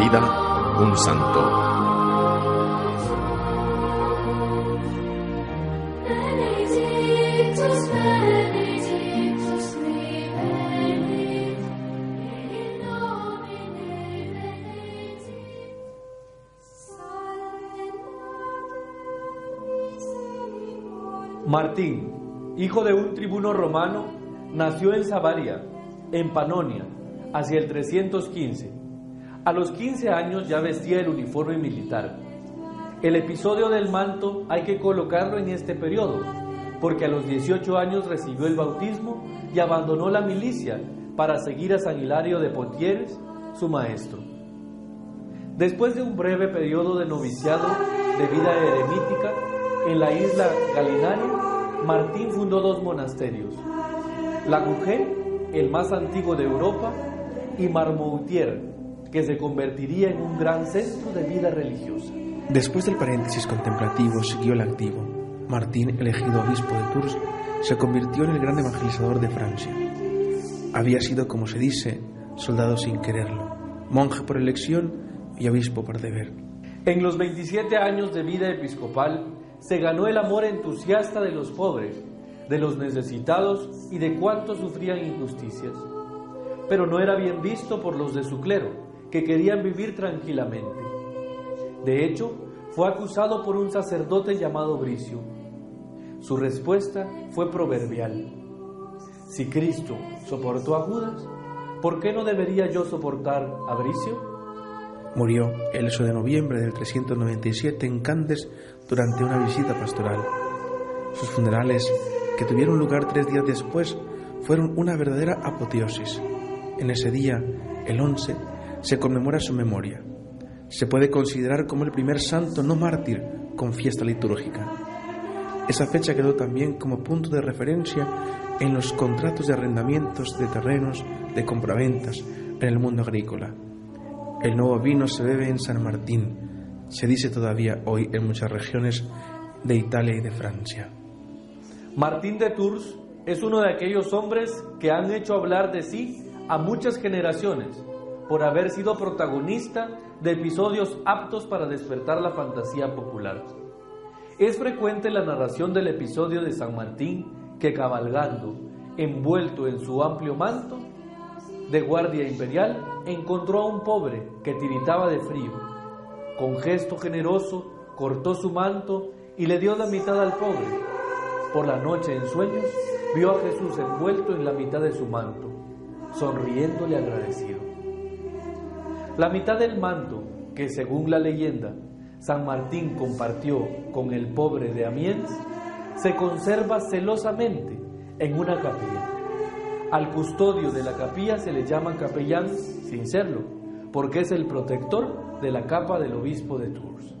vida un santo. Martín, hijo de un tribuno romano, nació en Savaria, en Panonia, hacia el 315. A los 15 años ya vestía el uniforme militar. El episodio del manto hay que colocarlo en este periodo, porque a los 18 años recibió el bautismo y abandonó la milicia para seguir a San Hilario de Pontieres, su maestro. Después de un breve periodo de noviciado de vida eremítica en la isla Galinaria, Martín fundó dos monasterios, La Mujer, el más antiguo de Europa, y Marmoutier, que se convertiría en un gran centro de vida religiosa. Después del paréntesis contemplativo siguió el activo. Martín, elegido obispo de Tours, se convirtió en el gran evangelizador de Francia. Había sido, como se dice, soldado sin quererlo, monje por elección y obispo por deber. En los 27 años de vida episcopal, se ganó el amor entusiasta de los pobres, de los necesitados y de cuantos sufrían injusticias. Pero no era bien visto por los de su clero, que querían vivir tranquilamente. De hecho, fue acusado por un sacerdote llamado Bricio. Su respuesta fue proverbial. Si Cristo soportó a Judas, ¿por qué no debería yo soportar a Bricio? Murió el 8 de noviembre del 397 en Candes durante una visita pastoral. Sus funerales, que tuvieron lugar tres días después, fueron una verdadera apoteosis. En ese día, el 11, se conmemora su memoria. Se puede considerar como el primer santo no mártir con fiesta litúrgica. Esa fecha quedó también como punto de referencia en los contratos de arrendamientos de terrenos de compraventas en el mundo agrícola. El nuevo vino se bebe en San Martín, se dice todavía hoy en muchas regiones de Italia y de Francia. Martín de Tours es uno de aquellos hombres que han hecho hablar de sí a muchas generaciones por haber sido protagonista de episodios aptos para despertar la fantasía popular. Es frecuente la narración del episodio de San Martín que cabalgando, envuelto en su amplio manto, de guardia imperial, encontró a un pobre que tiritaba de frío. Con gesto generoso cortó su manto y le dio la mitad al pobre. Por la noche en sueños vio a Jesús envuelto en la mitad de su manto, sonriéndole agradecido. La mitad del manto que según la leyenda San Martín compartió con el pobre de Amiens se conserva celosamente en una capilla. Al custodio de la capilla se le llama capellán sin serlo, porque es el protector de la capa del obispo de Tours.